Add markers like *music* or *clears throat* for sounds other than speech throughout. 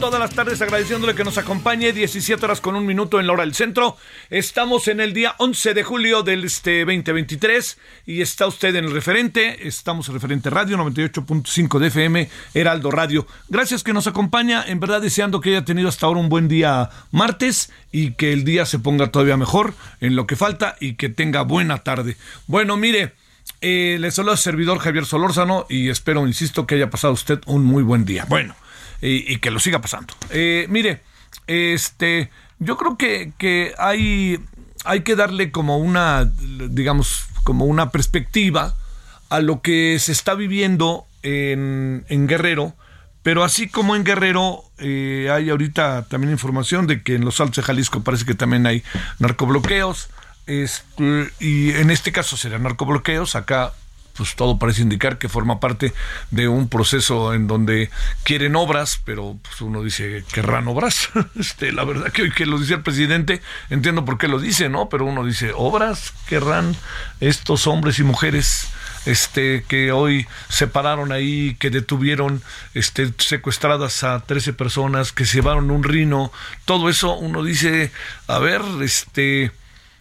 Todas las tardes agradeciéndole que nos acompañe 17 horas con un minuto en la hora del centro. Estamos en el día 11 de julio del este 2023 y está usted en el referente, estamos en referente radio 98.5 de FM, Heraldo Radio. Gracias que nos acompaña, en verdad deseando que haya tenido hasta ahora un buen día martes y que el día se ponga todavía mejor en lo que falta y que tenga buena tarde. Bueno, mire, eh, le saluda servidor Javier Solórzano y espero, insisto, que haya pasado usted un muy buen día. Bueno, y, que lo siga pasando. Eh, mire, este, yo creo que, que hay, hay que darle como una, digamos, como una perspectiva a lo que se está viviendo en, en Guerrero. Pero así como en Guerrero eh, hay ahorita también información de que en los Altos de Jalisco parece que también hay narcobloqueos. Este, y en este caso serían narcobloqueos. Acá, pues todo parece indicar que forma parte de un proceso en donde quieren obras, pero pues uno dice, querrán obras. *laughs* Este, la verdad que hoy que lo dice el presidente, entiendo por qué lo dice, ¿no? Pero uno dice, obras querrán estos hombres y mujeres este que hoy se pararon ahí, que detuvieron este secuestradas a 13 personas, que se llevaron un rino, todo eso uno dice, a ver, este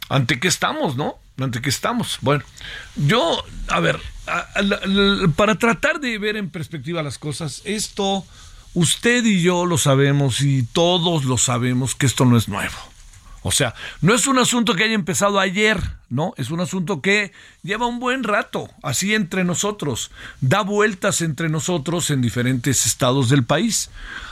ante qué estamos, ¿no? Ante qué estamos. Bueno, yo, a ver, para tratar de ver en perspectiva las cosas, esto, usted y yo lo sabemos y todos lo sabemos que esto no es nuevo. O sea, no es un asunto que haya empezado ayer, ¿no? Es un asunto que lleva un buen rato, así entre nosotros, da vueltas entre nosotros en diferentes estados del país.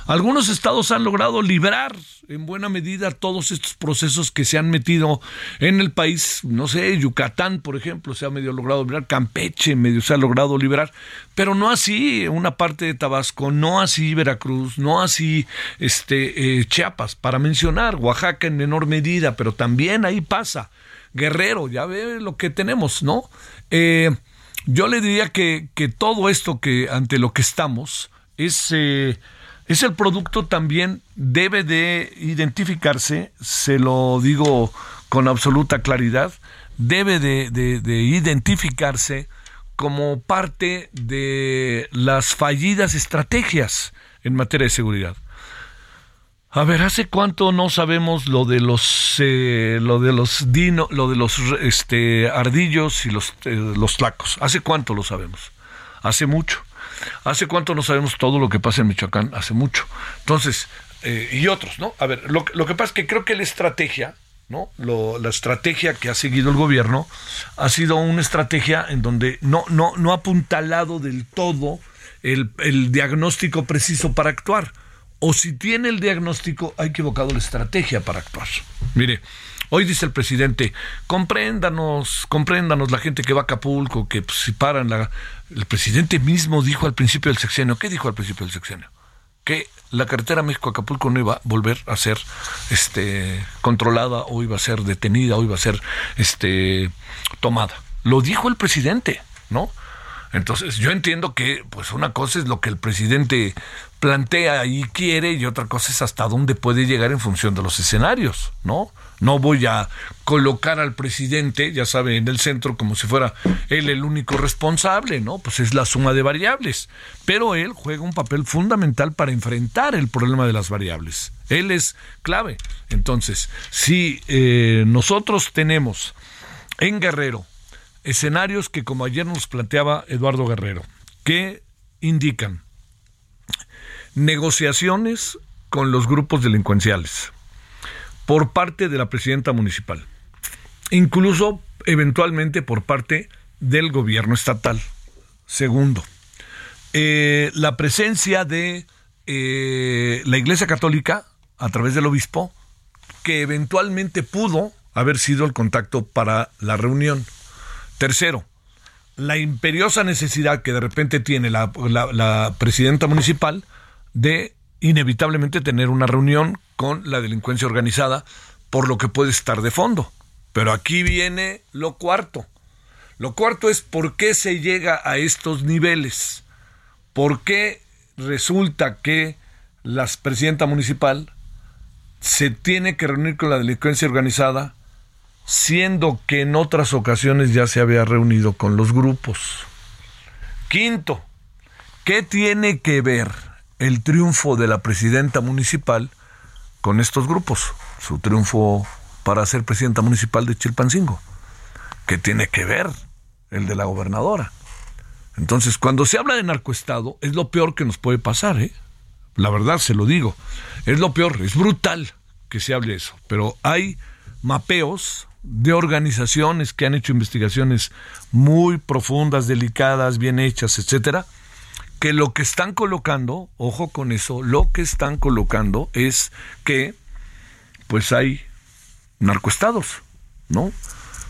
Algunos estados han logrado librar en buena medida todos estos procesos que se han metido en el país. No sé, Yucatán, por ejemplo, se ha medio logrado liberar, Campeche medio se ha logrado liberar, pero no así una parte de Tabasco, no así Veracruz, no así este eh, Chiapas, para mencionar Oaxaca en menor medida, pero también ahí pasa. Guerrero, ya ve lo que tenemos, ¿no? Eh, yo le diría que, que todo esto que ante lo que estamos es, eh, es el producto también, debe de identificarse, se lo digo con absoluta claridad, debe de, de- de identificarse como parte de las fallidas estrategias en materia de seguridad. A ver, ¿hace cuánto no sabemos lo de los eh, lo de los dino, lo de los este ardillos y los eh, los tlacos? ¿Hace cuánto lo sabemos? Hace mucho. ¿Hace cuánto no sabemos todo lo que pasa en Michoacán? Hace mucho. Entonces, eh, y otros, ¿no? A ver, lo, lo que pasa es que creo que la estrategia, ¿no? La estrategia que ha seguido el gobierno ha sido una estrategia en donde no, no, no ha apuntalado del todo el, el diagnóstico preciso para actuar. O si tiene el diagnóstico, ha equivocado la estrategia para actuar. Mire, hoy dice el presidente, compréndanos, compréndanos la gente que va a Acapulco, que pues, si paran la... El presidente mismo dijo al principio del sexenio, ¿qué dijo al principio del sexenio? que la carretera México-Acapulco no iba a volver a ser este, controlada o iba a ser detenida o iba a ser este, tomada. Lo dijo el presidente, ¿no? Entonces, yo entiendo que pues una cosa es lo que el presidente plantea y quiere y otra cosa es hasta dónde puede llegar en función de los escenarios, ¿no? No voy a colocar al presidente, ya sabe, en el centro como si fuera él el único responsable, ¿no? Pues es la suma de variables. Pero él juega un papel fundamental para enfrentar el problema de las variables. Él es clave. Entonces, si eh, nosotros tenemos en Guerrero escenarios que, como ayer nos planteaba Eduardo Guerrero, que indican negociaciones con los grupos delincuenciales por parte de la presidenta municipal, incluso eventualmente por parte del gobierno estatal. Segundo, eh, la presencia de eh, la Iglesia Católica a través del obispo, que eventualmente pudo haber sido el contacto para la reunión. Tercero, la imperiosa necesidad que de repente tiene la, la presidenta municipal de inevitablemente tener una reunión con la delincuencia organizada por lo que puede estar de fondo. Pero aquí viene lo cuarto. Lo cuarto es por qué se llega a estos niveles. ¿Por qué resulta que la presidenta municipal se tiene que reunir con la delincuencia organizada, siendo que en otras ocasiones ya se había reunido con los grupos? Quinto, ¿qué tiene que ver el triunfo de la presidenta municipal con estos grupos, su triunfo para ser presidenta municipal de Chilpancingo, que tiene que ver el de la gobernadora. Entonces, cuando se habla de narcoestado, es lo peor que nos puede pasar, ¿eh? La verdad, se lo digo. Es lo peor, es brutal que se hable eso. Pero hay mapeos de organizaciones que han hecho investigaciones muy profundas, delicadas, bien hechas, etcétera, que lo que están colocando, ojo con eso, lo que están colocando es que pues hay narcoestados, ¿no?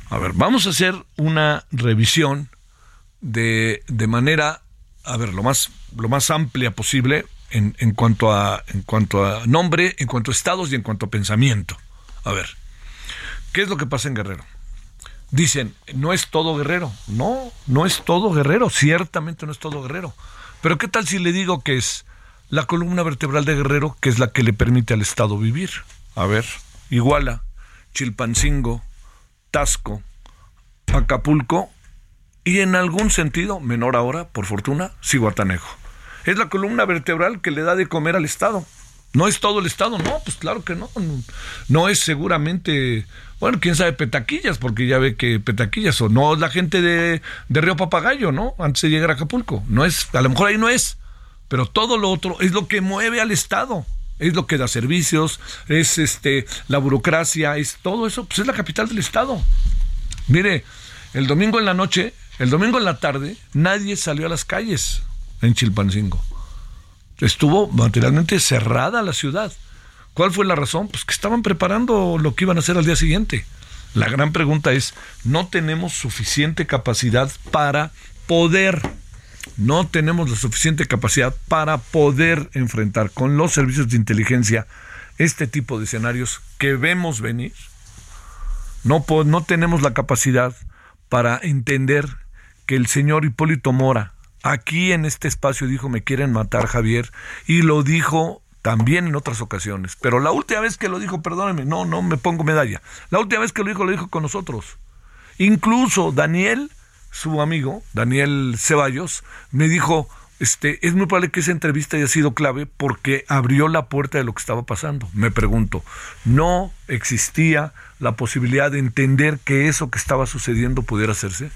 A ver, vamos a hacer una revisión de, de manera, a ver, lo más, lo más amplia posible en, en, cuanto a, en cuanto a nombre, en cuanto a estados y en cuanto a pensamiento. A ver, ¿qué es lo que pasa en Guerrero? Dicen, no es todo guerrero. No, no es todo guerrero. Ciertamente no es todo guerrero. Pero ¿qué tal si le digo que es la columna vertebral de Guerrero, que es la que le permite al Estado vivir? A ver, Iguala, Chilpancingo, Tasco, Acapulco y en algún sentido, menor ahora, por fortuna, Ciguatanejo. Es la columna vertebral que le da de comer al Estado. ¿No es todo el Estado? No, pues claro que no. No es seguramente, bueno, quién sabe, Petaquillas, porque ya ve que Petaquillas, o no es la gente de, de Río Papagayo, ¿no? Antes de llegar a Acapulco. No es, a lo mejor ahí no es, pero todo lo otro es lo que mueve al Estado. Es lo que da servicios, es este la burocracia, es todo eso, pues es la capital del Estado. Mire, el domingo en la noche, el domingo en la tarde, nadie salió a las calles en Chilpancingo estuvo materialmente cerrada la ciudad. ¿Cuál fue la razón? Pues que estaban preparando lo que iban a hacer al día siguiente. La gran pregunta es, ¿no tenemos suficiente capacidad para poder, no tenemos la suficiente capacidad para poder enfrentar con los servicios de inteligencia este tipo de escenarios que vemos venir? No, no tenemos la capacidad para entender que el señor Hipólito Mora, Aquí en este espacio dijo me quieren matar Javier y lo dijo también en otras ocasiones. Pero la última vez que lo dijo, perdónenme, no, no me pongo medalla. La última vez que lo dijo, lo dijo con nosotros. Incluso Daniel, su amigo, Daniel Ceballos, me dijo, este, es muy probable que esa entrevista haya sido clave porque abrió la puerta de lo que estaba pasando. Me pregunto, ¿no existía la posibilidad de entender que eso que estaba sucediendo pudiera hacerse?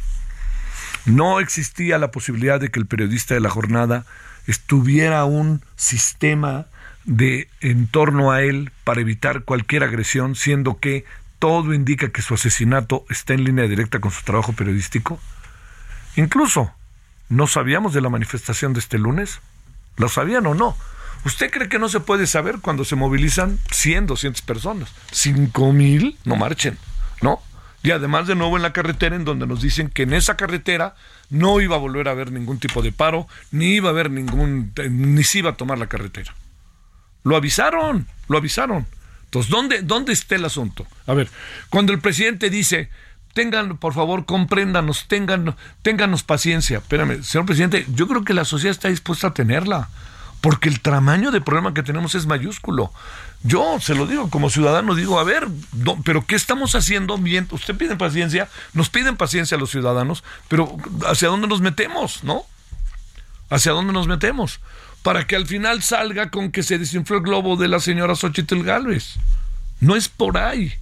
No existía la posibilidad de que el periodista de la jornada estuviera un sistema de en torno a él para evitar cualquier agresión, siendo que todo indica que su asesinato está en línea directa con su trabajo periodístico. Incluso, ¿no sabíamos de la manifestación de este lunes? ¿Lo sabían o no? ¿Usted cree que no se puede saber cuando se movilizan 100, 200 personas? ¿5 mil? No marchen, ¿no? Y además de nuevo en la carretera en donde nos dicen que en esa carretera no iba a volver a haber ningún tipo de paro, ni iba a haber ningún, ni se iba a tomar la carretera. Lo avisaron, lo avisaron. Entonces, ¿dónde, ¿dónde está el asunto? A ver, cuando el presidente dice, tengan, por favor, compréndanos, tengan, ténganos paciencia. Espérame, señor presidente, yo creo que la sociedad está dispuesta a tenerla, porque el tamaño de problema que tenemos es mayúsculo. Yo se lo digo como ciudadano, digo, a ver, pero ¿qué estamos haciendo? Bien, usted pide paciencia, nos piden paciencia a los ciudadanos, pero ¿hacia dónde nos metemos, no? ¿Hacia dónde nos metemos? Para que al final salga con que se desinfló el globo de la señora Xochitl Galvez. No es por ahí.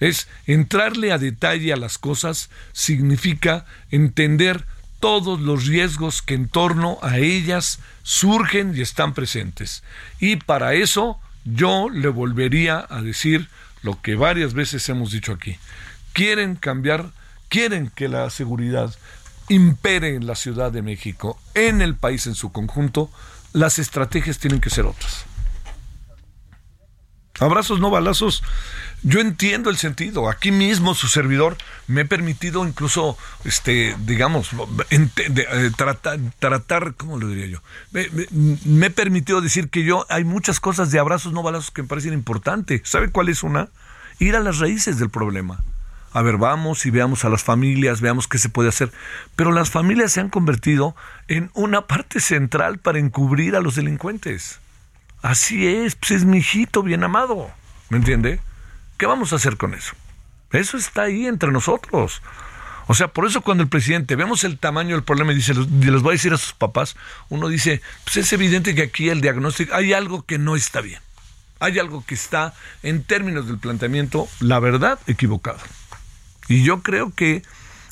Es entrarle a detalle a las cosas significa entender todos los riesgos que en torno a ellas surgen y están presentes. Y para eso yo le volvería a decir lo que varias veces hemos dicho aquí. Quieren cambiar, quieren que la seguridad impere en la Ciudad de México, en el país en su conjunto, las estrategias tienen que ser otras. Abrazos, no balazos. Yo entiendo el sentido. Aquí mismo su servidor me he permitido incluso, este, digamos, eh, tratar, tratar, ¿cómo lo diría yo? Me, he permitido decir que yo hay muchas cosas de abrazos, no balazos que me parecen importantes. ¿Sabe cuál es una? Ir a las raíces del problema. A ver, vamos y veamos a las familias, veamos qué se puede hacer. Pero las familias se han convertido en una parte central para encubrir a los delincuentes. Así es, pues es mi hijito bien amado. ¿Me entiende? ¿Qué vamos a hacer con eso? Eso está ahí entre nosotros. O sea, por eso cuando el presidente vemos el tamaño del problema y dice, les voy a decir a sus papás, uno dice, pues es evidente que aquí el diagnóstico, hay algo que no está bien. Hay algo que está, en términos del planteamiento, la verdad, equivocado. Y yo creo que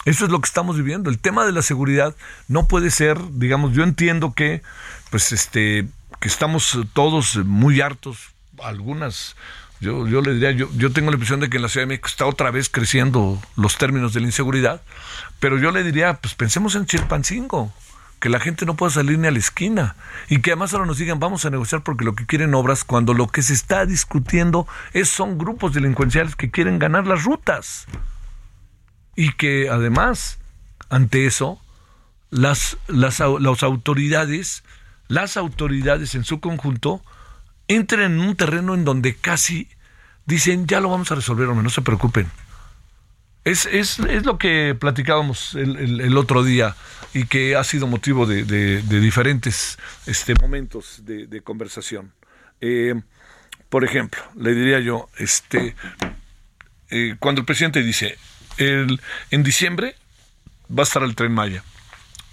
eso es lo que estamos viviendo. El tema de la seguridad no puede ser, digamos, yo entiendo que, pues, este, que estamos todos muy hartos, algunas, yo, yo le diría, yo, yo tengo la impresión de que en la Ciudad de México está otra vez creciendo los términos de la inseguridad, pero yo le diría, pues pensemos en Chilpancingo, que la gente no pueda salir ni a la esquina y que además ahora nos digan vamos a negociar porque lo que quieren obras cuando lo que se está discutiendo es son grupos delincuenciales que quieren ganar las rutas y que además ante eso las, las, las autoridades las autoridades en su conjunto entren en un terreno en donde casi dicen, ya lo vamos a resolver, hombre, no se preocupen. Es, es, es lo que platicábamos el, otro día y que ha sido motivo de, de, diferentes este, momentos de, conversación. Eh, por ejemplo, le diría yo, este, eh, cuando el presidente dice, el, en diciembre va a estar el tren Maya.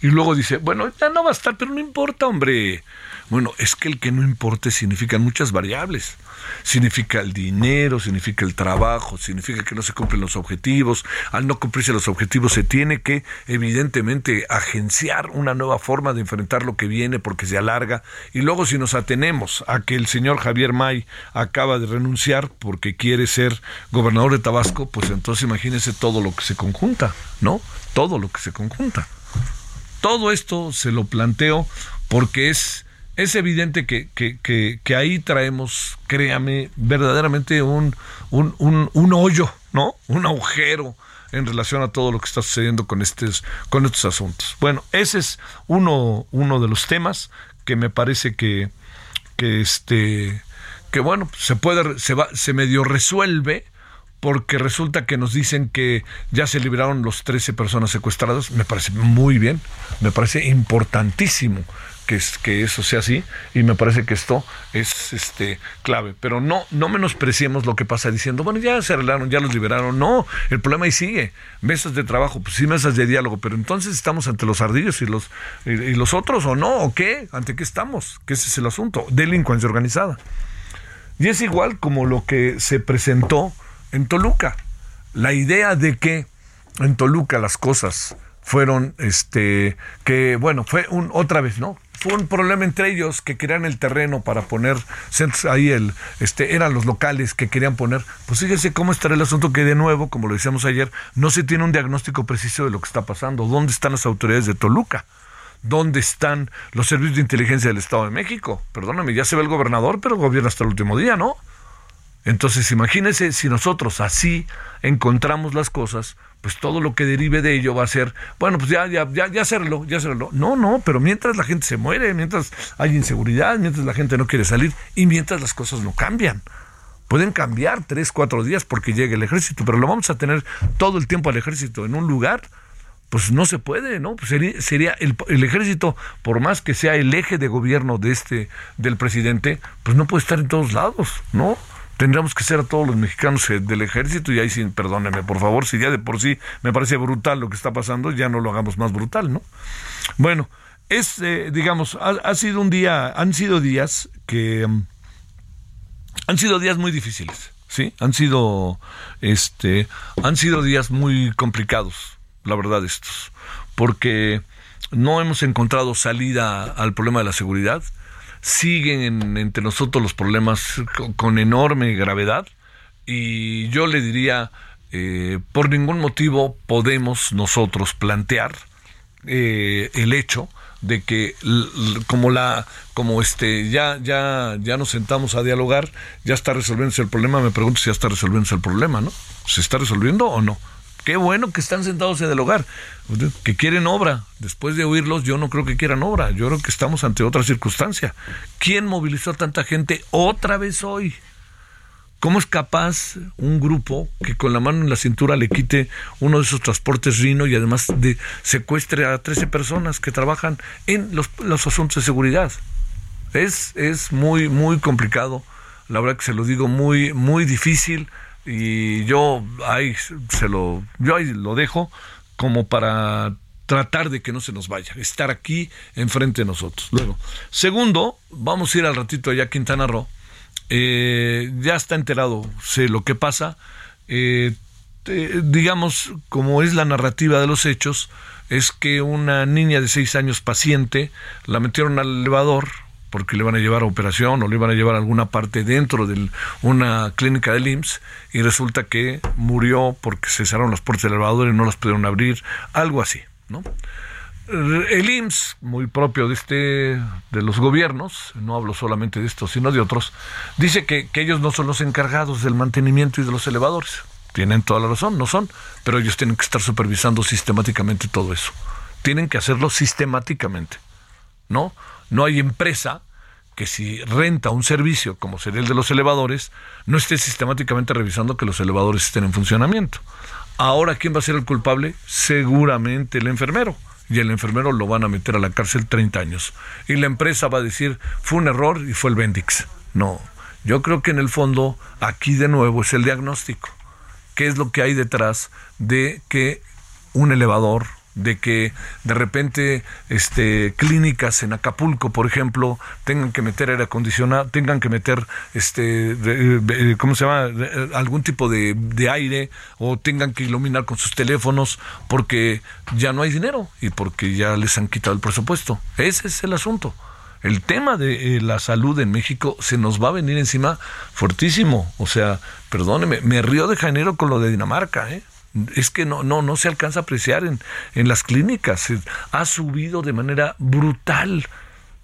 Y luego dice, bueno, ya no va a estar, pero no importa, hombre. Bueno, es que el que no importe significa muchas variables. Significa el dinero, significa el trabajo, significa que no se cumplen los objetivos. Al no cumplirse los objetivos se tiene que, evidentemente, agenciar una nueva forma de enfrentar lo que viene porque se alarga. Y luego si nos atenemos a que el señor Javier May acaba de renunciar porque quiere ser gobernador de Tabasco, pues entonces imagínense todo lo que se conjunta, ¿no? Todo lo que se conjunta. Todo esto se lo planteo porque es, es evidente que, que, ahí traemos, créame, verdaderamente un, un, un, hoyo, ¿no? Un agujero en relación a todo lo que está sucediendo con estos, con estos asuntos. Bueno, ese es uno, uno de los temas que me parece que, que este que bueno, se puede, se va, se medio resuelve porque resulta que nos dicen que ya se liberaron los 13 personas secuestradas. Me parece muy bien, me parece importantísimo que, que eso sea así y me parece que esto es este clave. Pero no, no menospreciemos lo que pasa diciendo, bueno, ya se arreglaron, ya los liberaron. No, el problema ahí sigue. Mesas de trabajo, pues sí, mesas de diálogo, pero entonces estamos ante los ardillos y los, y, y los otros o no, o qué, ante qué estamos, que ese es el asunto, delincuencia organizada. Y es igual como lo que se presentó en Toluca. La idea de que en Toluca las cosas fueron, este, que bueno, fue un, otra vez, ¿no? Fue un problema entre ellos que querían el terreno para poner ahí el, este, eran los locales que querían poner. Pues fíjese cómo estará el asunto que de nuevo, como lo decíamos ayer, no se tiene un diagnóstico preciso de lo que está pasando. ¿Dónde están las autoridades de Toluca? ¿Dónde están los servicios de inteligencia del Estado de México? Perdóname, ya se ve el gobernador, pero gobierna hasta el último día, ¿no? Entonces, imagínense si nosotros así encontramos las cosas, pues todo lo que derive de ello va a ser, bueno, pues ya, ya, ya, ya hacerlo, ya hacerlo. No, no, pero mientras la gente se muere, mientras hay inseguridad, mientras la gente no quiere salir y mientras las cosas no cambian. Pueden cambiar tres, cuatro días porque llegue el ejército, pero lo vamos a tener todo el tiempo al ejército en un lugar, pues no se puede, ¿no? Pues sería, sería el, el, ejército, por más que sea el eje de gobierno de este, del presidente, pues no puede estar en todos lados, ¿no? Tendríamos que ser a todos los mexicanos eh, del ejército y ahí sí, perdóneme, por favor, si ya de por sí me parece brutal lo que está pasando, ya no lo hagamos más brutal, ¿no? Bueno, es, eh, digamos, ha, sido un día, han sido días que... Um, han sido días muy difíciles, ¿sí? Han sido, este, han sido días muy complicados, la verdad, estos, porque no hemos encontrado salida al problema de la seguridad, siguen entre nosotros los problemas con, con enorme gravedad, y yo le diría, eh, por ningún motivo podemos nosotros plantear eh, el hecho de que como la como este ya ya ya nos sentamos a dialogar ya está resolviéndose el problema me pregunto si ya está resolviéndose el problema no se está resolviendo o no qué bueno que están sentados a dialogar que quieren obra. Después de oírlos yo no creo que quieran obra. Yo creo que estamos ante otra circunstancia. Quién movilizó a tanta gente otra vez hoy ¿Cómo es capaz un grupo que con la mano en la cintura le quite uno de esos transportes Rino y además de secuestre a 13 personas que trabajan en los, los asuntos de seguridad? Es, es muy, muy complicado. La verdad que se lo digo muy, muy difícil y yo ahí se lo, yo ahí lo dejo como para tratar de que no se nos vaya, estar aquí enfrente de nosotros. Luego, segundo, vamos a ir al ratito allá a Quintana Roo eh, ya está enterado, sé lo que pasa. Eh, digamos, como es la narrativa de los hechos, es que una niña de seis años paciente la metieron al elevador porque le van a llevar a operación o le van a llevar a alguna parte dentro de una clínica del IMSS y resulta que murió porque se cerraron las puertas del elevador y no las pudieron abrir, algo así, ¿no? el IMSS, muy propio de este de los gobiernos, no hablo solamente de estos, sino de otros, dice que, que, ellos no son los encargados del mantenimiento y de los elevadores. Tienen toda la razón, no son, pero ellos tienen que estar supervisando sistemáticamente todo eso. Tienen que hacerlo sistemáticamente. ¿No? No hay empresa que si renta un servicio como sería el de los elevadores, no esté sistemáticamente revisando que los elevadores estén en funcionamiento. Ahora, ¿quién va a ser el culpable? Seguramente el enfermero y el enfermero lo van a meter a la cárcel 30 años. Y la empresa va a decir, fue un error y fue el Bendix. No, yo creo que en el fondo aquí de nuevo es el diagnóstico. ¿Qué es lo que hay detrás de que un elevador, de que de repente este clínicas en Acapulco, por ejemplo, tengan que meter aire acondicionado, tengan que meter este de, ¿cómo se llama? De, algún tipo de, aire o tengan que iluminar con sus teléfonos porque ya no hay dinero y porque ya les han quitado el presupuesto. Ese es el asunto. El tema de eh, la salud en México se nos va a venir encima fuertísimo. O sea, perdóneme, me río de Janeiro con lo de Dinamarca, ¿eh? Es que no, no, no se alcanza a apreciar en, en las clínicas. Ha subido de manera brutal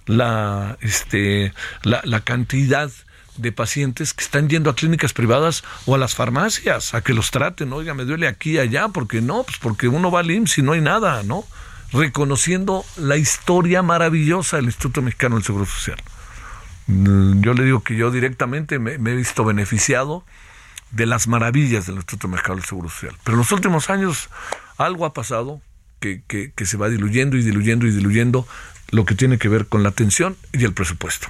la, este, la, cantidad de pacientes que están yendo a clínicas privadas o a las farmacias a que los traten. Oiga, me duele aquí y allá, porque no, pues porque uno va al IMSS y no hay nada, ¿no? Reconociendo la historia maravillosa del Instituto Mexicano del Seguro Social. Yo le digo que yo directamente me, me he visto beneficiado de las maravillas del Instituto Mexicano del Seguro Social. Pero en los últimos años algo ha pasado que, que, que, se va diluyendo y diluyendo y diluyendo lo que tiene que ver con la atención y el presupuesto,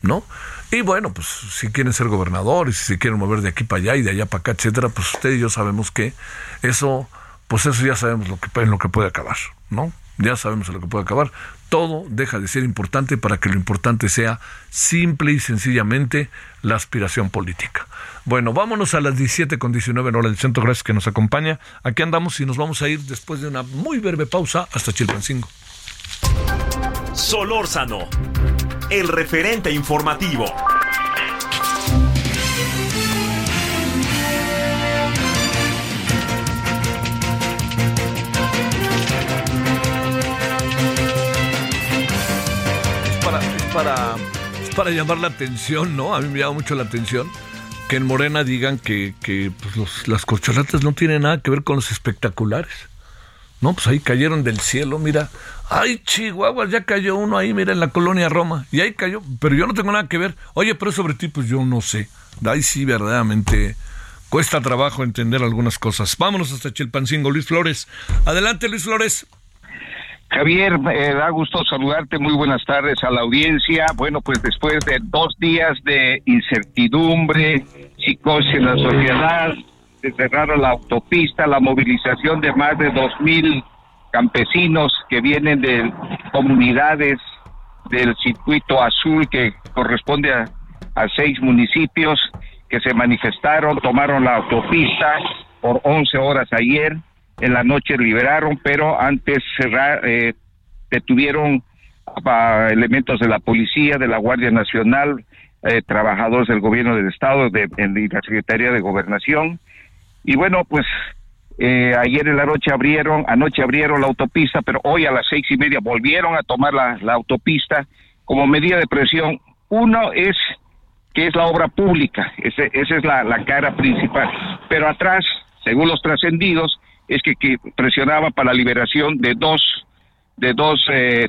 ¿no? Y bueno, pues si quieren ser gobernadores, si se quieren mover de aquí para allá y de allá para acá, etcétera, pues usted y yo sabemos que eso, pues eso ya sabemos lo que, en lo que puede acabar, ¿no? Ya sabemos en lo que puede acabar. Todo deja de ser importante para que lo importante sea simple y sencillamente la aspiración política. Bueno, vámonos a las 17 con 19 en hora del centro. Gracias que nos acompaña. Aquí andamos y nos vamos a ir después de una muy breve pausa hasta Chilpancingo. Solórzano, el referente informativo. Para, es para, llamar la atención, ¿no? A mí me llama mucho la atención que en Morena digan que, que pues las corcholatas no tienen nada que ver con los espectaculares. No, pues ahí cayeron del cielo, mira. Ay, Chihuahua, ya cayó uno ahí, mira, en la colonia Roma. Y ahí cayó, pero yo no tengo nada que ver. Oye, pero sobre ti, pues yo no sé. Ahí sí, verdaderamente cuesta trabajo entender algunas cosas. Vámonos hasta Chilpancingo, Luis Flores. Adelante, Luis Flores. Javier, me da gusto saludarte. Muy buenas tardes a la audiencia. Bueno, pues después de dos días de incertidumbre, psicosis en la sociedad, se cerraron la autopista, la movilización de más de dos mil campesinos que vienen de comunidades del circuito azul que corresponde a, a seis municipios que se manifestaron, tomaron la autopista por 11 horas ayer en la noche liberaron, pero antes cerrar, eh, detuvieron elementos de la policía, de la Guardia Nacional, eh, trabajadores del gobierno del estado, de, la Secretaría de Gobernación. Y bueno, pues eh, ayer en la noche abrieron, anoche abrieron la autopista, pero hoy a las seis y media volvieron a tomar la, autopista como medida de presión. Uno es que es la obra pública, esa es la cara principal, pero atrás, según los trascendidos, es que, presionaba para la liberación de dos de dos eh,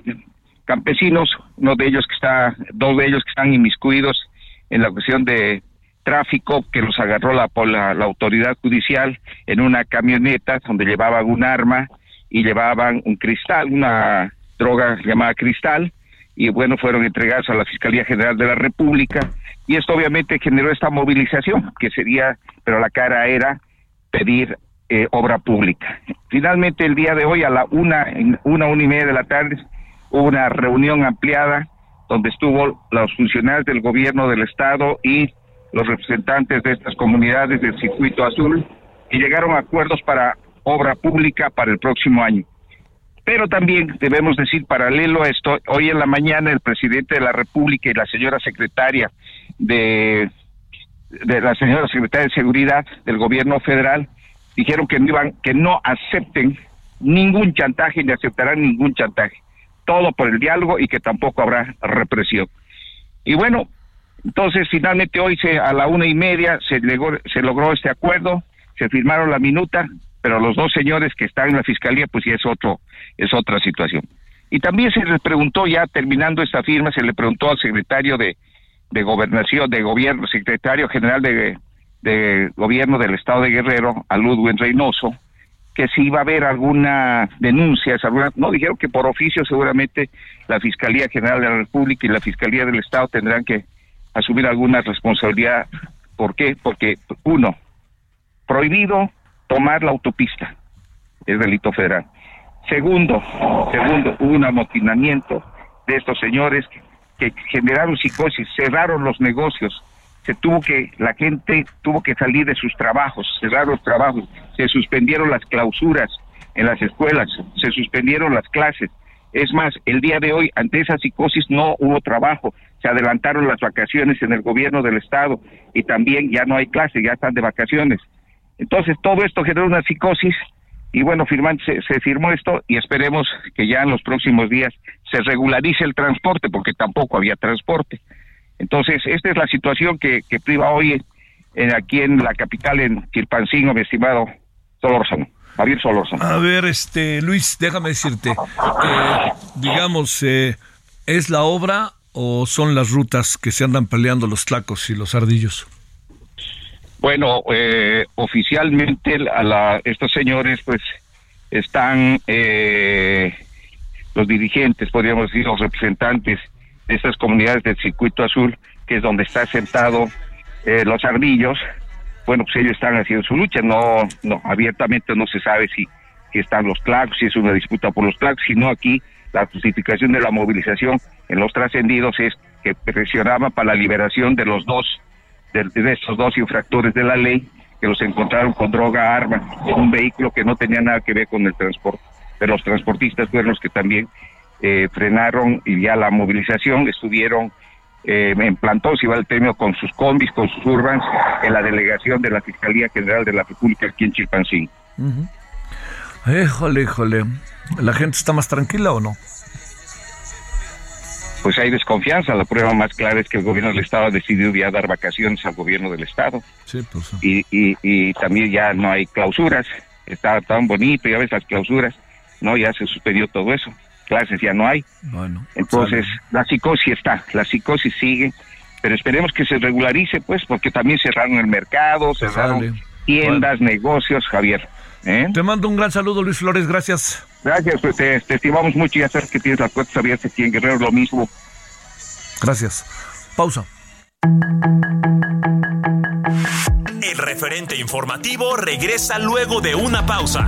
campesinos, uno de ellos que está, dos de ellos que están inmiscuidos en la cuestión de tráfico que los agarró la, la, autoridad judicial en una camioneta donde llevaban un arma y llevaban un cristal, una droga llamada cristal, y bueno, fueron entregados a la Fiscalía General de la República, y esto obviamente generó esta movilización, que sería, pero la cara era pedir eh, obra pública. Finalmente, el día de hoy, a la una, una, una y media de la tarde, hubo una reunión ampliada donde estuvo los funcionarios del gobierno del estado y los representantes de estas comunidades del circuito azul y llegaron a acuerdos para obra pública para el próximo año. Pero también debemos decir, paralelo a esto, hoy en la mañana el presidente de la República y la señora secretaria de, de la señora secretaria de Seguridad del gobierno federal dijeron que no iban, que no acepten ningún chantaje ni aceptarán ningún chantaje. Todo por el diálogo y que tampoco habrá represión. Y bueno, entonces finalmente hoy se, a la una y media se, logró este acuerdo, se firmaron la minuta, pero los dos señores que están en la fiscalía, pues ya es otro, es otra situación. Y también se les preguntó ya terminando esta firma, se le preguntó al secretario de, de gobernación, de gobierno, secretario general de, de gobierno del estado de Guerrero, a Ludwig Reynoso, que si iba a haber alguna denuncia, alguna, no dijeron que por oficio seguramente la Fiscalía General de la República y la Fiscalía del Estado tendrán que asumir alguna responsabilidad. ¿Por qué? Porque uno, prohibido tomar la autopista, es delito federal. Segundo, segundo, hubo un amotinamiento de estos señores que generaron psicosis, cerraron los negocios, se tuvo que, la gente tuvo que salir de sus trabajos, cerrar los trabajos, se suspendieron las clausuras en las escuelas, se suspendieron las clases. Es más, el día de hoy, ante esa psicosis, no hubo trabajo, se adelantaron las vacaciones en el gobierno del Estado y también ya no hay clases, ya están de vacaciones. Entonces, todo esto generó una psicosis y bueno, se, se firmó esto y esperemos que ya en los próximos días se regularice el transporte, porque tampoco había transporte. Entonces, esta es la situación que, priva hoy en, aquí en la capital, en Quilpancingo, mi estimado Solórzano. Javier Solórzano. A ver, este, Luis, déjame decirte, eh, digamos, eh, ¿es la obra o son las rutas que se andan peleando los tlacos y los ardillos? Bueno, eh, oficialmente a la, estos señores pues están los dirigentes, podríamos decir, los representantes de estas comunidades del circuito azul, que es donde está sentado eh, los ardillos, bueno, pues ellos están haciendo su lucha, no, no, abiertamente no se sabe si, si están los clacos, si es una disputa por los clacos, sino aquí la justificación de la movilización en los trascendidos es que presionaba para la liberación de los dos, de, de estos dos infractores de la ley, que los encontraron con droga, arma, en un vehículo que no tenía nada que ver con el transporte. Pero los transportistas fueron los que también eh, frenaron y ya la movilización, estuvieron eh, en plantón, si va el premio, con sus combis, con sus urbans, en la delegación de la Fiscalía General de la República aquí en Chilpancingo. Híjole, híjole. ¿La gente está más tranquila o no? Pues hay desconfianza. La prueba más clara es que el gobierno del Estado ha decidido ya dar vacaciones al gobierno del Estado. Sí, pues. y, y, y también ya no hay clausuras. Está tan bonito, ya ves las clausuras no, ya se suspendió todo eso, clases ya no hay. Bueno, Entonces, la psicosis está, la psicosis sigue, pero esperemos que se regularice, pues, porque también cerraron el mercado, cerraron Sale. tiendas, negocios, Javier. ¿eh? Te mando un gran saludo, Luis Flores, gracias. Gracias, pues te, te estimamos mucho y ya sabes que tienes las puertas abiertas aquí en Guerrero, lo mismo. Gracias. Pausa. El referente informativo regresa luego de una pausa.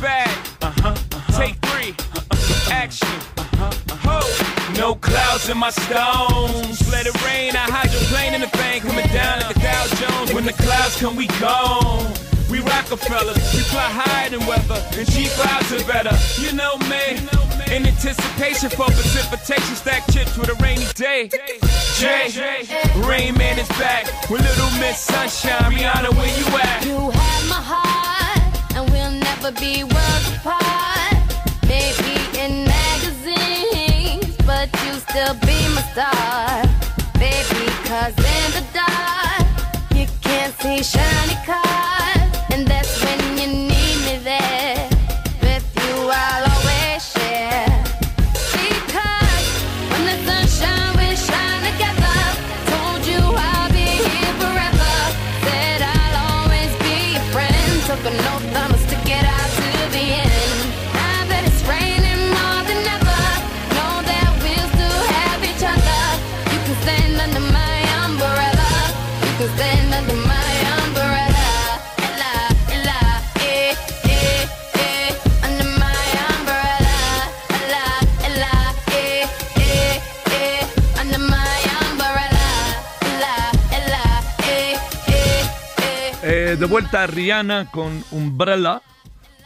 Girl going bad. Uh-huh, Take three. Uh-huh. Action. Uh-huh, uh-huh. Ho. No clouds in my stones. Let it rain. I hydroplane in the thing coming down like the Dow Jones. When the clouds come, we gone. We Rockefellers, we fly higher than weather, and G5s are better. You know me. In anticipation for precipitation, stack chips with a rainy day. Jay, Rain Man is back with Little Miss Sunshine. Rihanna, where you at? You have my heart, and we'll never be worlds apart. Maybe in magazines, but you still be my star. Baby, cause in the dark, you can't see shiny cars. Vuelta a Rihanna con Umbrella.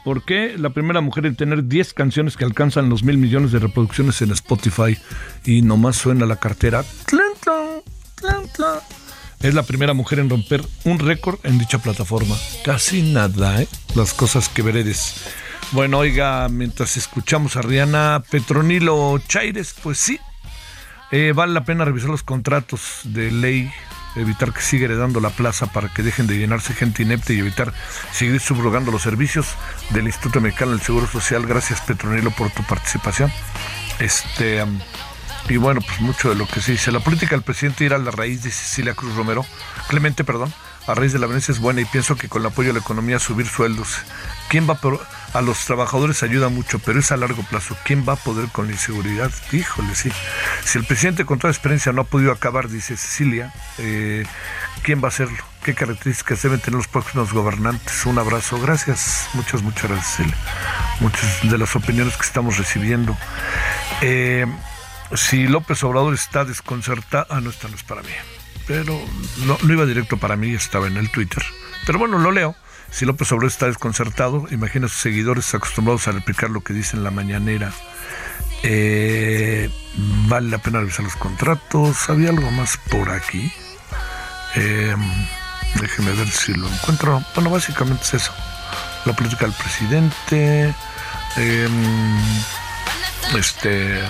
¿Por qué? La primera mujer en tener 10 canciones que alcanzan los mil millones de reproducciones en Spotify y nomás suena la cartera. Es la primera mujer en romper un récord en dicha plataforma. Casi nada, ¿eh? Las cosas que veredes. Bueno, oiga, mientras escuchamos a Rihanna Petronilo Chaires, pues sí, eh, vale la pena revisar los contratos de ley, evitar que siga heredando la plaza para que dejen de llenarse gente inepta y evitar seguir subrogando los servicios del Instituto Mexicano del Seguro Social. Gracias, Petronilo, por tu participación. Este. y bueno, pues mucho de lo que se dice. La política del presidente ir a la raíz de Cecilia Cruz Romero, Clemente, perdón, a raíz de la violencia es buena y pienso que con el apoyo a la economía subir sueldos. ¿Quién va por, a los trabajadores ayuda mucho, pero es a largo plazo. ¿Quién va a poder con la inseguridad? Híjole, sí. Si el presidente con toda experiencia no ha podido acabar, dice Cecilia, eh, ¿quién va a hacerlo? ¿Qué características deben tener los próximos gobernantes? Un abrazo. Gracias. Muchas, muchas gracias, Cecilia. Muchas de las opiniones que estamos recibiendo. Eh, si López Obrador está desconcertado, ah, no, esta no es para mí, pero no, no iba directo para mí, estaba en el Twitter. Pero bueno, lo leo. Si López Obrador está desconcertado, imagina a sus seguidores acostumbrados a replicar lo que dice en la mañanera. Eh, vale la pena revisar los contratos. ¿Había algo más por aquí? Eh, déjeme ver si lo encuentro. Bueno, básicamente es eso. La política del presidente. eh, este.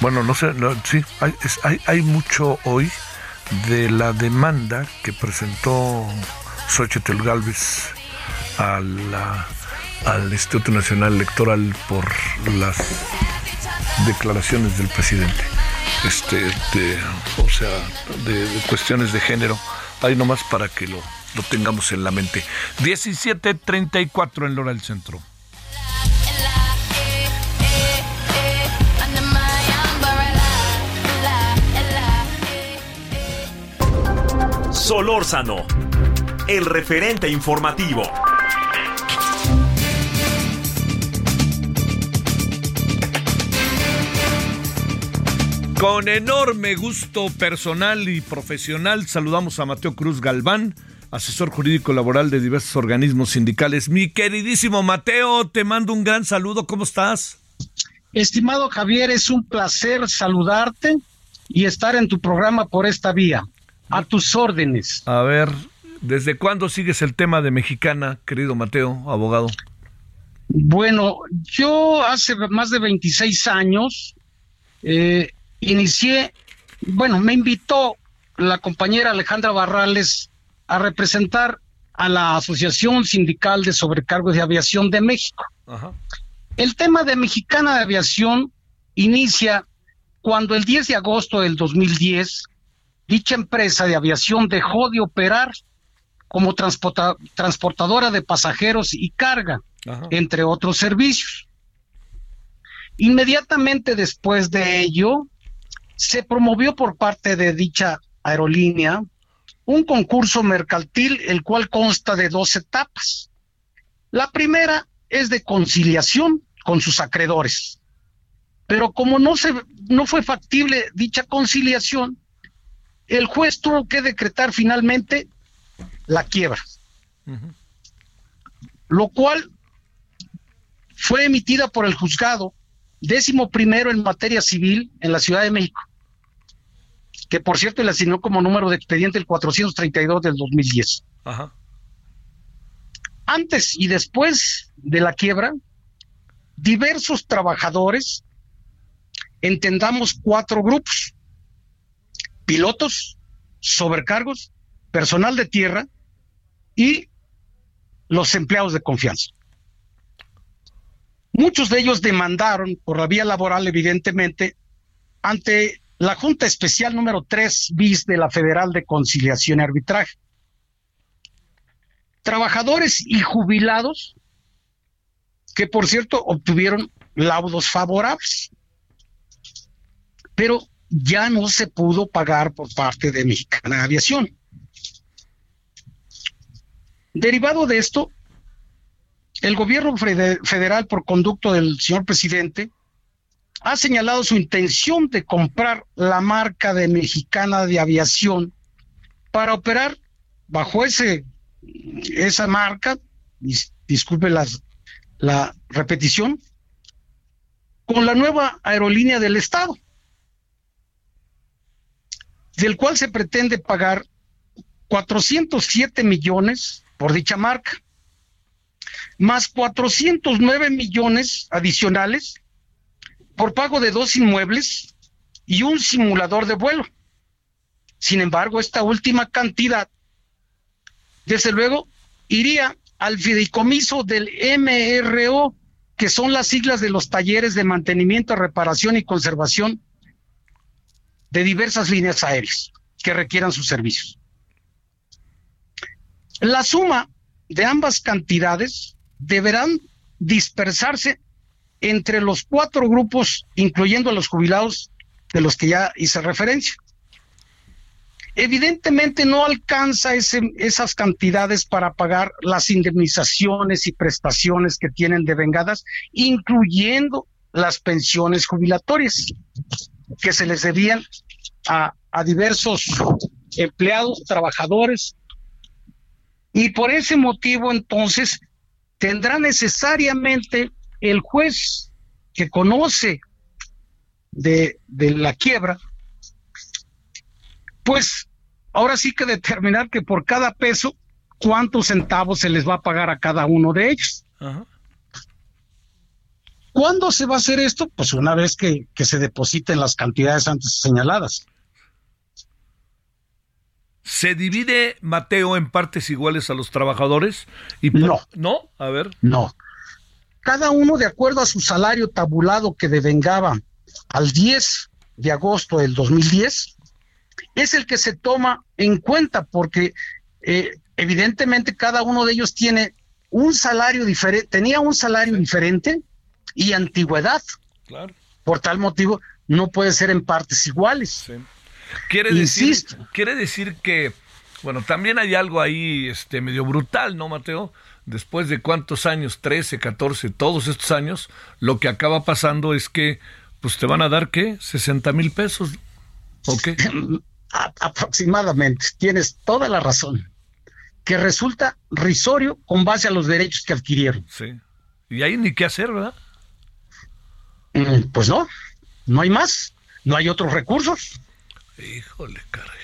Bueno, no sé, sí, hay mucho hoy de la demanda que presentó Xochitl Galvez a al Instituto Nacional Electoral por las declaraciones del presidente, este, o sea, de, cuestiones de género. Ahí nomás para que lo, lo tengamos en la mente. 17.34 en Lora del Centro. Solórzano el referente informativo. Con enorme gusto personal y profesional saludamos a Mateo Cruz Galván, asesor jurídico laboral de diversos organismos sindicales. Mi queridísimo Mateo, te mando un gran saludo, ¿cómo estás? Estimado Javier, es un placer saludarte y estar en tu programa por esta vía. A tus órdenes. A ver, ¿desde cuándo sigues el tema de Mexicana, querido Mateo, abogado? Bueno, yo hace más de 26 años eh, inicié, bueno, me invitó la compañera Alejandra Barrales a representar a la Asociación Sindical de Sobrecargos de Aviación de México. Ajá. El tema de Mexicana de Aviación inicia cuando el 10 de agosto del 2010 dicha empresa de aviación dejó de operar como transporta- transportadora de pasajeros y carga, Ajá. entre otros servicios. Inmediatamente después de ello, se promovió por parte de dicha aerolínea un concurso mercantil, el cual consta de dos etapas. La primera es de conciliación con sus acreedores. Pero como no, se, no fue factible dicha conciliación, el juez tuvo que decretar finalmente la quiebra, lo cual fue emitida por el juzgado décimo primero en materia civil en la Ciudad de México, que por cierto le asignó como número de expediente el 432 del 2010. Ajá. Antes y después de la quiebra, diversos trabajadores, entendamos cuatro grupos, pilotos, sobrecargos, personal de tierra y los empleados de confianza. Muchos de ellos demandaron por la vía laboral, evidentemente, ante la Junta Especial número 3 bis de la Federal de Conciliación y Arbitraje. Trabajadores y jubilados que, por cierto, obtuvieron laudos favorables, pero ya no se pudo pagar por parte de Mexicana Aviación. Derivado de esto, el gobierno fede- federal, por conducto del señor presidente, ha señalado su intención de comprar la marca de Mexicana de Aviación para operar bajo ese esa marca, dis- disculpe la repetición, con la nueva aerolínea del Estado, del cual se pretende pagar 407 millones por dicha marca, más 409 millones adicionales por pago de dos inmuebles y un simulador de vuelo. Sin embargo, esta última cantidad, desde luego, iría al fideicomiso del MRO, que son las siglas de los talleres de mantenimiento, reparación y conservación de diversas líneas aéreas que requieran sus servicios. La suma de ambas cantidades deberán dispersarse entre los cuatro grupos, incluyendo a los jubilados de los que ya hice referencia. Evidentemente no alcanza esas cantidades para pagar las indemnizaciones y prestaciones que tienen devengadas, incluyendo las pensiones jubilatorias que se les debían a diversos empleados, trabajadores. Y por ese motivo, entonces, tendrá necesariamente el juez que conoce de, de la quiebra, pues ahora sí que determinar que por cada peso, cuántos centavos se les va a pagar a cada uno de ellos. Ajá. ¿Cuándo se va a hacer esto? Pues una vez que, que se depositen las cantidades antes señaladas. ¿Se divide Mateo en partes iguales a los trabajadores? Y No. ¿No? A ver. No. Cada uno, de acuerdo a su salario tabulado que devengaba al 10 de agosto del 2010, es el que se toma en cuenta porque eh, evidentemente cada uno de ellos tiene un salario diferente, tenía un salario diferente y antigüedad. Claro. Por tal motivo, no puede ser en partes iguales. Sí. Quiere decir, Insisto. quiere decir que Bueno, también hay algo ahí este, medio brutal, ¿no, Mateo? Después de cuántos años, 13, 14, todos estos años, lo que acaba pasando es que, pues te van a dar, ¿qué? 60 mil pesos. ¿O qué? *clears throat* Aproximadamente, tienes toda la razón, que resulta risorio con base a los derechos que adquirieron. Sí. Y ahí ni qué hacer, ¿verdad? Mm, Pues no, no hay más, no hay otros recursos. Híjole, caray.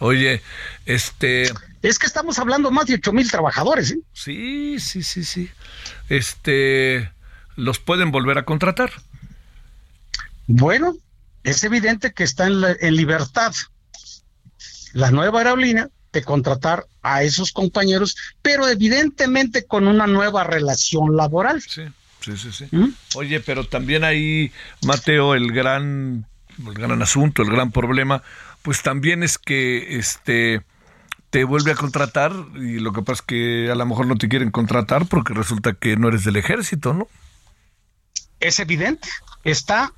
Oye, este, Es que estamos hablando más de ocho mil trabajadores, ¿eh? sí, sí, sí, sí. Este, los pueden volver a contratar. Bueno, es evidente que está en, la- en libertad la nueva aerolínea de contratar a esos compañeros, pero evidentemente con una nueva relación laboral. Sí, sí, sí, sí. ¿Mm? Oye, pero también ahí, Mateo, el gran, el gran asunto, el gran problema, pues también es que este te vuelve a contratar y lo que pasa es que a lo mejor no te quieren contratar porque resulta que no eres del ejército, ¿no? Es evidente, está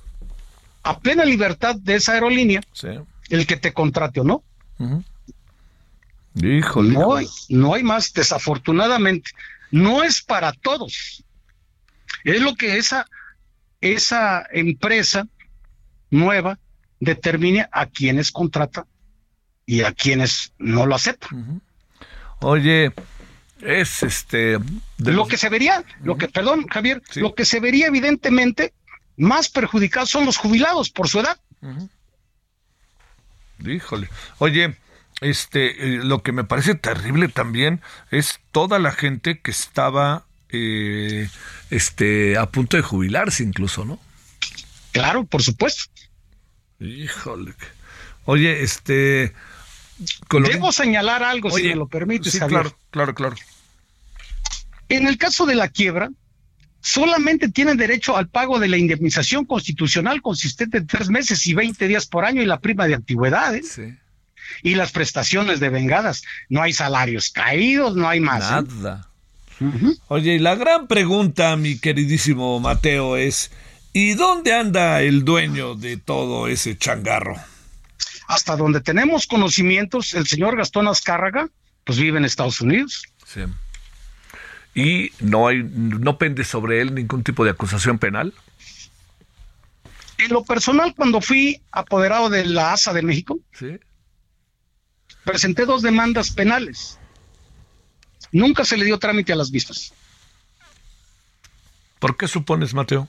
a plena libertad de esa aerolínea Sí. el que te contrate o no. Ujú. Híjole. No hay, no hay más, desafortunadamente. No es para todos. Es lo que esa, esa empresa nueva determine a quienes contrata y a quienes no lo aceptan. Oye, es este de lo los- que se vería, lo que, perdón, Javier, Sí. lo que se vería evidentemente más perjudicados son los jubilados por su edad. Híjole. Oye, este, eh, lo que me parece terrible también es toda la gente que estaba, eh, este, a punto de jubilarse incluso, ¿no? Claro, por supuesto. Híjole. Oye, este, Debo señalar algo, si Oye, me lo permites, sí, Javier. claro, claro, claro. En el caso de la quiebra, solamente tienen derecho al pago de la indemnización constitucional consistente en tres meses y 20 días por año y la prima de antigüedades Sí. y las prestaciones de vengadas. No hay salarios caídos, no hay más. ¿eh? Nada. Oye, y la gran pregunta, mi queridísimo Mateo, es ¿y dónde anda el dueño de todo ese changarro? Hasta donde tenemos conocimientos, el señor Gastón Azcárraga, pues vive en Estados Unidos. Sí. Y no hay, no pende sobre él ningún tipo de acusación penal. En lo personal, cuando fui apoderado de la ASA de México, Sí. presenté dos demandas penales. Nunca se le dio trámite a las mismas. ¿Por qué supones, Mateo?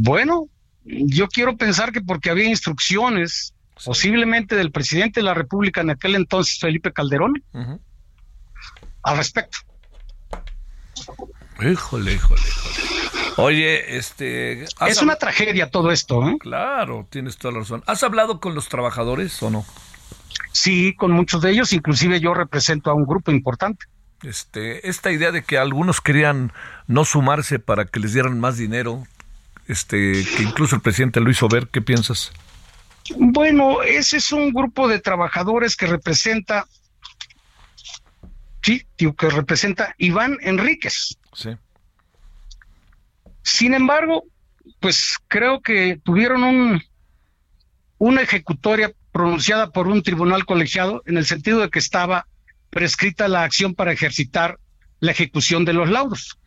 Bueno, yo quiero pensar que porque había instrucciones, posiblemente del presidente de la República en aquel entonces, Felipe Calderón, al respecto. Híjole, híjole, híjole. Oye, este. Es una tragedia todo esto, ¿eh? Claro, tienes toda la razón. ¿Has hablado con los trabajadores o no? Sí, con muchos de ellos, inclusive yo represento a un grupo importante. Este, esta idea de que algunos querían no sumarse para que les dieran más dinero, este, que incluso el presidente lo hizo ver, ¿qué piensas? Bueno, ese es un grupo de trabajadores que representa, sí, que representa Iván Enríquez. Sí. Sin embargo, pues creo que tuvieron un, una ejecutoria pronunciada por un tribunal colegiado en el sentido de que estaba prescrita la acción para ejercitar la ejecución de los laudos.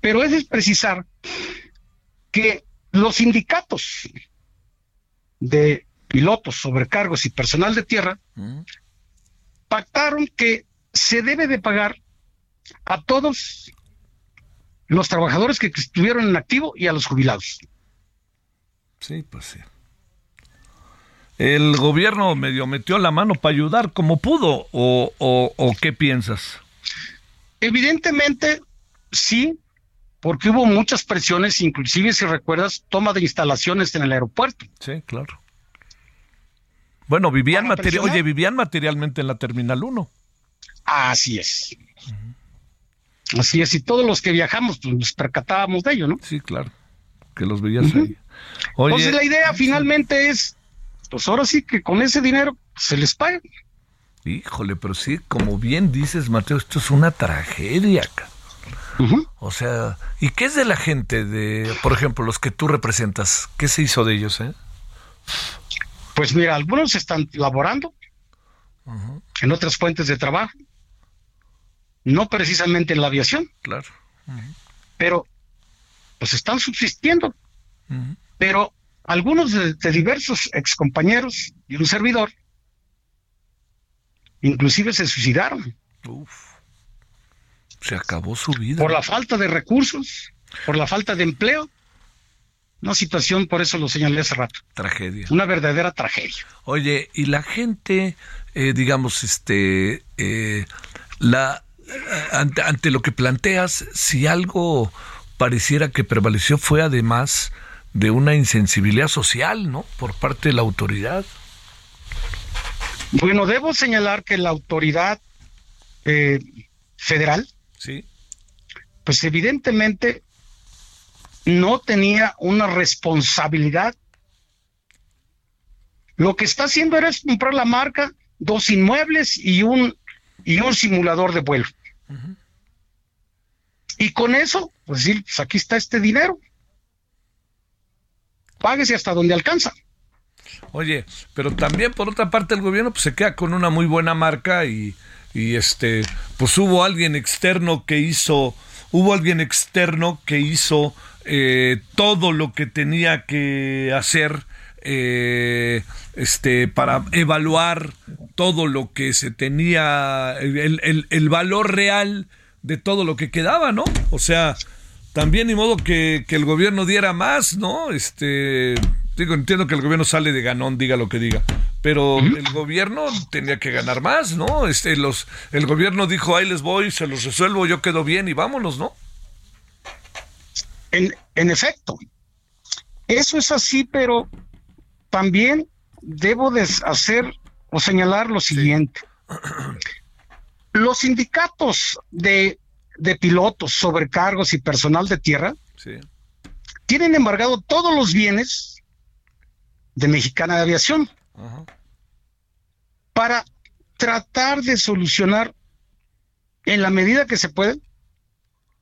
Pero es precisar que los sindicatos de pilotos, sobrecargos y personal de tierra Ujú. pactaron que se debe de pagar a todos los trabajadores que estuvieron en activo y a los jubilados. Sí, pues sí. El gobierno medio metió la mano para ayudar como pudo, o, o, o qué piensas? Evidentemente, sí, porque hubo muchas presiones, inclusive si recuerdas, toma de instalaciones en el aeropuerto. Sí, claro. Bueno, vivían materi- oye, vivían materialmente en la Terminal 1. Así es. Así es, y todos los que viajamos pues, nos percatábamos de ello, ¿no? Sí, claro. Que los veías ahí. Oye, Entonces la idea finalmente es, pues ahora sí que con ese dinero se les paga. híjole, pero sí, como bien dices, Mateo, esto es una tragedia. O sea, ¿y qué es de la gente de, por ejemplo, los que tú representas? ¿Qué se hizo de ellos, eh? Pues mira, algunos están laborando en otras fuentes de trabajo, no precisamente en la aviación, Claro. pero pues están subsistiendo. Pero algunos de, de diversos excompañeros y un servidor, inclusive se suicidaron Uf. Se acabó su vida. por la falta de recursos, por la falta de empleo. Una situación, por eso lo señalé hace rato, Tragedia. una verdadera tragedia. Oye, y la gente, eh, digamos, este, eh, la ante, ante lo que planteas, si algo pareciera que prevaleció fue además de una insensibilidad social, ¿no? Por parte de la autoridad. Bueno, debo señalar que la autoridad eh, federal, Sí. pues evidentemente no tenía una responsabilidad. Lo que está haciendo era comprar la marca, dos inmuebles y un y un simulador de vuelo. Y con eso, pues decir, pues aquí está este dinero. Páguese hasta donde alcanza. Oye, pero también por otra parte el gobierno pues se queda con una muy buena marca y, y este, pues hubo alguien externo que hizo, hubo alguien externo que hizo eh, todo lo que tenía que hacer eh, este para evaluar todo lo que se tenía el, el- el valor real de todo lo que quedaba, ¿no? O sea, también ni modo que, que el gobierno diera más, ¿no? Este, digo, entiendo que el gobierno sale de ganón, diga lo que diga, pero el gobierno tenía que ganar más, ¿no? Este, los, el gobierno dijo, ahí les voy, se los resuelvo, yo quedo bien y vámonos, ¿no? En, en efecto, eso es así, pero también debo de hacer o señalar lo siguiente. Los sindicatos de, de pilotos, sobrecargos y personal de tierra Sí. tienen embargado todos los bienes de Mexicana de Aviación para tratar de solucionar en la medida que se puede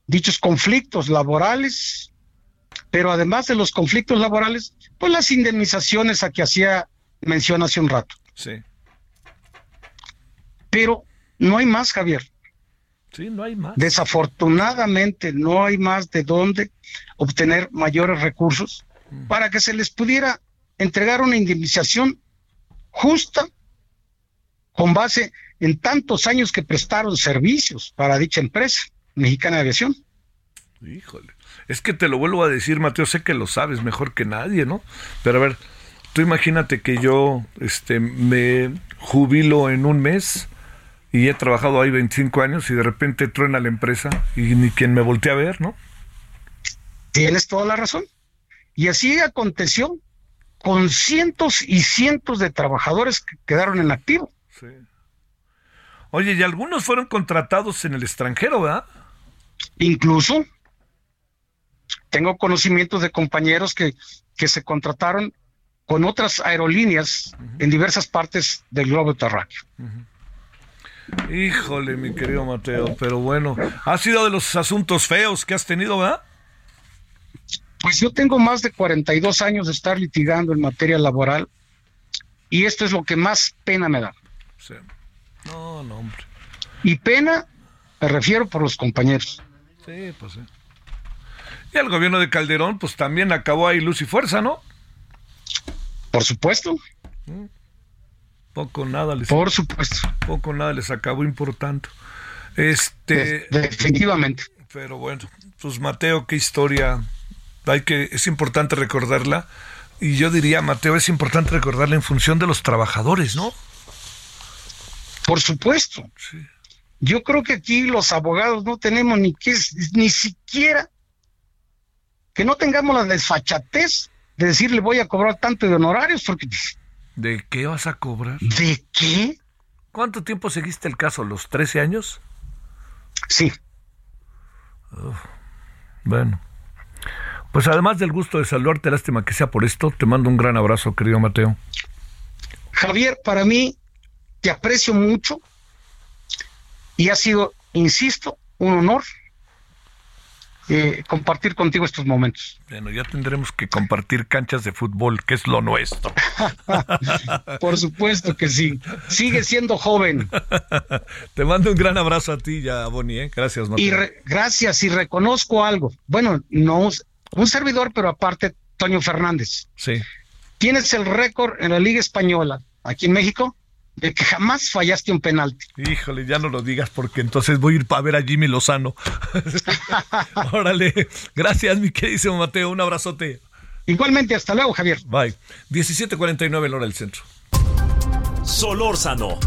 dichos conflictos laborales, pero además de los conflictos laborales, pues las indemnizaciones a que hacía mención hace un rato. Sí. Pero no hay más, Javier. Sí, no hay más. Desafortunadamente no hay más de dónde obtener mayores recursos para que se les pudiera entregar una indemnización justa con base en tantos años que prestaron servicios para dicha empresa mexicana de aviación. Híjole. Es que te lo vuelvo a decir, Mateo, sé que lo sabes mejor que nadie, ¿no? Pero a ver, tú imagínate que yo este, me jubilo en un mes y he trabajado ahí 25 años y de repente truena la empresa y ni quien me voltea a ver, ¿no? Tienes toda la razón. Y así aconteció con cientos y cientos de trabajadores que quedaron en activo. Sí. Oye, y algunos fueron contratados en el extranjero, ¿verdad? Incluso tengo conocimientos de compañeros que, que se contrataron con otras aerolíneas en diversas partes del globo terráqueo. Híjole, mi querido Mateo, pero bueno, ha sido de los asuntos feos que has tenido, ¿verdad? Pues yo tengo más de 42 años de estar litigando en materia laboral y esto es lo que más pena me da. Sí. No, no, hombre. Y pena me refiero por los compañeros. Sí, pues sí. Y el gobierno de Calderón, pues también acabó ahí luz y fuerza, ¿no? Por supuesto, Poco nada les, por supuesto. poco nada les acabó importando. Este, De- definitivamente. pero bueno, pues Mateo, qué historia. Hay que, es importante recordarla. Y yo diría, Mateo, es importante recordarla en función de los trabajadores, ¿no? Por supuesto. Sí. Yo creo que aquí los abogados no tenemos ni que ni siquiera que no tengamos la desfachatez de decirle voy a cobrar tanto de honorarios porque ¿De qué vas a cobrar? ¿de qué? ¿Cuánto tiempo seguiste el caso? ¿Los 13 años? Sí, Bueno. Pues además del gusto de saludarte, lástima que sea por esto, te mando un gran abrazo, querido Mateo. Javier, para mí te aprecio mucho y ha sido, insisto, un honor eh, compartir contigo estos momentos. Bueno, ya tendremos que compartir canchas de fútbol, que es lo nuestro. *laughs* Por supuesto que sí. Sigue siendo joven. *laughs* Te mando un gran abrazo a ti ya, Bonnie. ¿eh? Gracias, Y gracias, y reconozco algo. Bueno, no un servidor, pero aparte, Toño Fernández. Sí. Tienes el récord en la Liga Española, aquí en México, de que jamás fallaste un penalti. Híjole, ya no lo digas porque entonces voy a ir para ver a Jimmy Lozano. *laughs* Órale, gracias mi queridísimo Mateo, un abrazote. Igualmente, hasta luego Javier. Bye. 17:49 la hora del centro. Solórzano,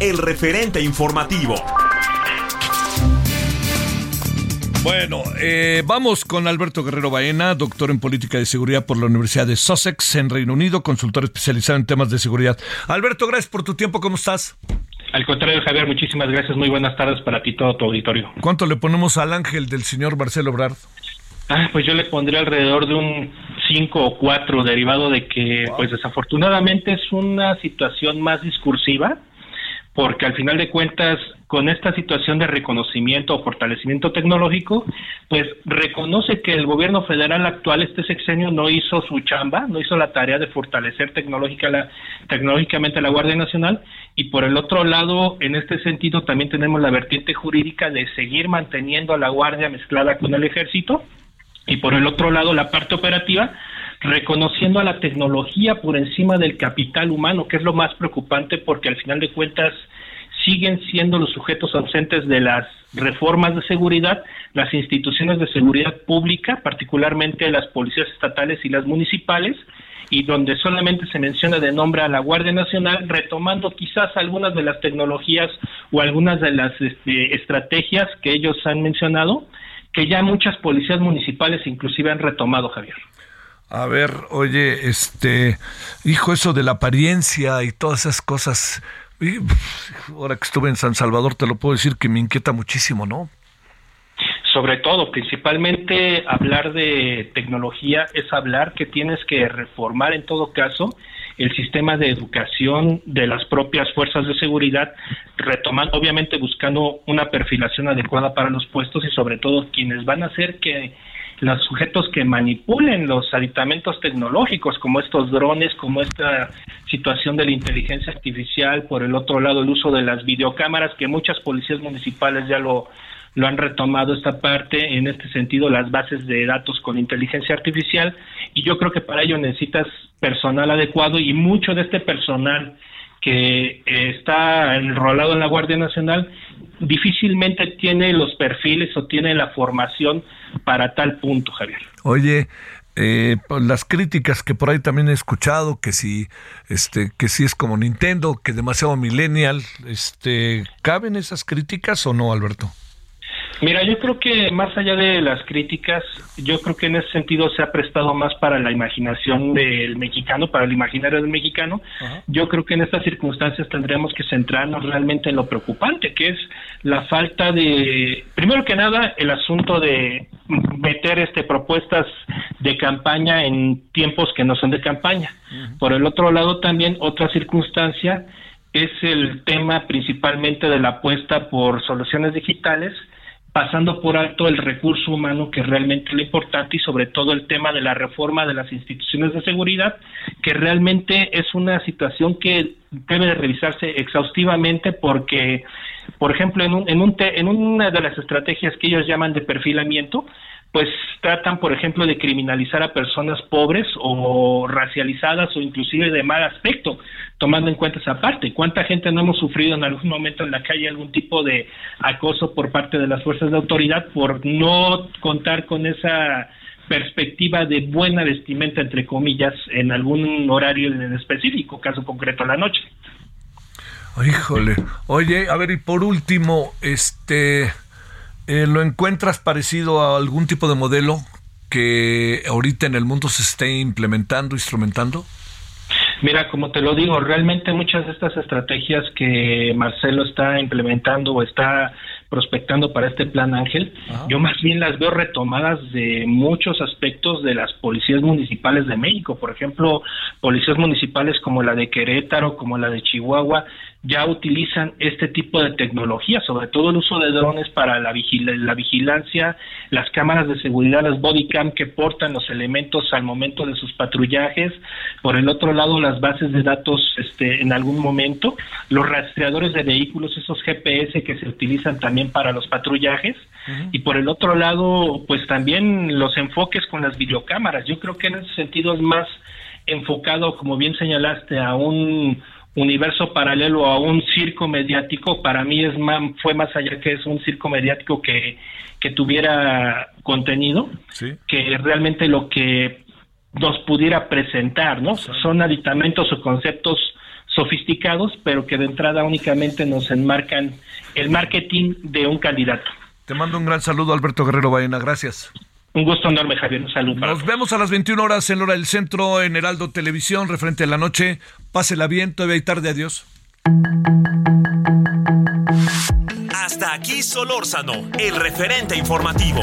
el referente informativo. Bueno, eh, vamos con Alberto Guerrero Baena, doctor en política de seguridad por la Universidad de Sussex en Reino Unido, consultor especializado en temas de seguridad. Alberto, gracias por tu tiempo, ¿cómo estás? Al contrario, Javier, muchísimas gracias. Muy buenas tardes para ti todo tu auditorio. ¿Cuánto le ponemos al ángel del señor Marcelo Brard? Ah, pues yo le pondría alrededor de un 5 o 4, derivado de que, pues desafortunadamente es una situación más discursiva, porque al final de cuentas con esta situación de reconocimiento o fortalecimiento tecnológico, pues reconoce que el gobierno federal actual, este sexenio, no hizo su chamba, no hizo la tarea de fortalecer tecnológica la, tecnológicamente la Guardia Nacional, y por el otro lado, en este sentido, también tenemos la vertiente jurídica de seguir manteniendo a la Guardia mezclada con el ejército, y por el otro lado, la parte operativa, reconociendo a la tecnología por encima del capital humano, que es lo más preocupante porque al final de cuentas siguen siendo los sujetos ausentes de las reformas de seguridad, las instituciones de seguridad pública, particularmente las policías estatales y las municipales, y donde solamente se menciona de nombre a la Guardia Nacional, retomando quizás algunas de las tecnologías o algunas de las este, estrategias que ellos han mencionado, que ya muchas policías municipales inclusive han retomado, Javier. A ver, oye, este, hijo, eso de la apariencia y todas esas cosas, ahora que estuve en San Salvador te lo puedo decir que me inquieta muchísimo, ¿no? Sobre todo, principalmente hablar de tecnología es hablar que tienes que reformar en todo caso el sistema de educación de las propias fuerzas de seguridad, retomando, obviamente buscando una perfilación adecuada para los puestos y sobre todo quienes van a hacer que los sujetos que manipulen los aditamentos tecnológicos, como estos drones, como esta situación de la inteligencia artificial, por el otro lado el uso de las videocámaras, que muchas policías municipales ya lo, lo han retomado esta parte, en este sentido las bases de datos con inteligencia artificial, y yo creo que para ello necesitas personal adecuado y mucho de este personal que está enrolado en la Guardia Nacional difícilmente tiene los perfiles o tiene la formación para tal punto, Javier. Oye, eh, pues, las críticas que por ahí también he escuchado que si este que si es como Nintendo que demasiado millennial este caben esas críticas o no Alberto Mira, yo creo que más allá de las críticas, yo creo que en ese sentido se ha prestado más para la imaginación del mexicano, para el imaginario del mexicano. Yo creo que en estas circunstancias tendríamos que centrarnos realmente en lo preocupante, que es la falta de, primero que nada, el asunto de meter este propuestas de campaña en tiempos que no son de campaña. Por el otro lado, también otra circunstancia es el tema principalmente de la apuesta por soluciones digitales pasando por alto el recurso humano que realmente es lo importante y sobre todo el tema de la reforma de las instituciones de seguridad, que realmente es una situación que debe de revisarse exhaustivamente porque, por ejemplo, en, un, en, un en una de las estrategias que ellos llaman de perfilamiento, pues tratan, por ejemplo, de criminalizar a personas pobres o racializadas o inclusive de mal aspecto, tomando en cuenta esa parte. ¿Cuánta gente no hemos sufrido en algún momento en la calle algún tipo de acoso por parte de las fuerzas de autoridad por no contar con esa perspectiva de buena vestimenta, entre comillas, en algún horario en específico, caso concreto la noche? Híjole. Oye, a ver, y por último, este eh, ¿Lo encuentras parecido a algún tipo de modelo que ahorita en el mundo se esté implementando, instrumentando? Mira, como te lo digo, realmente muchas de estas estrategias que Marcelo está implementando o está prospectando para este plan Ángel, yo más bien las veo retomadas de muchos aspectos de las policías municipales de México, por ejemplo, policías municipales como la de Querétaro, como la de Chihuahua, ya utilizan este tipo de tecnología, sobre todo el uso de drones para la, la vigilancia, las cámaras de seguridad, las bodycam que portan los elementos al momento de sus patrullajes, por el otro lado las bases de datos este, en algún momento, los rastreadores de vehículos, esos GPS que se utilizan también para los patrullajes, y por el otro lado, pues también los enfoques con las videocámaras. Yo creo que en ese sentido es más enfocado, como bien señalaste, a un universo paralelo a un circo mediático, para mí es más, fue más allá que es un circo mediático que, que tuviera contenido, que realmente lo que nos pudiera presentar, ¿no? Son aditamentos o conceptos sofisticados, pero que de entrada únicamente nos enmarcan el marketing de un candidato. Te mando un gran saludo, Alberto Guerrero Baena. Gracias. Un gusto enorme, Javier. Un saludo. Nos vemos a las 21 horas en Hora del Centro, en Heraldo Televisión, referente a la noche. Pásela bien, todavía hay tarde. Adiós. Hasta aquí Solórzano, el referente informativo.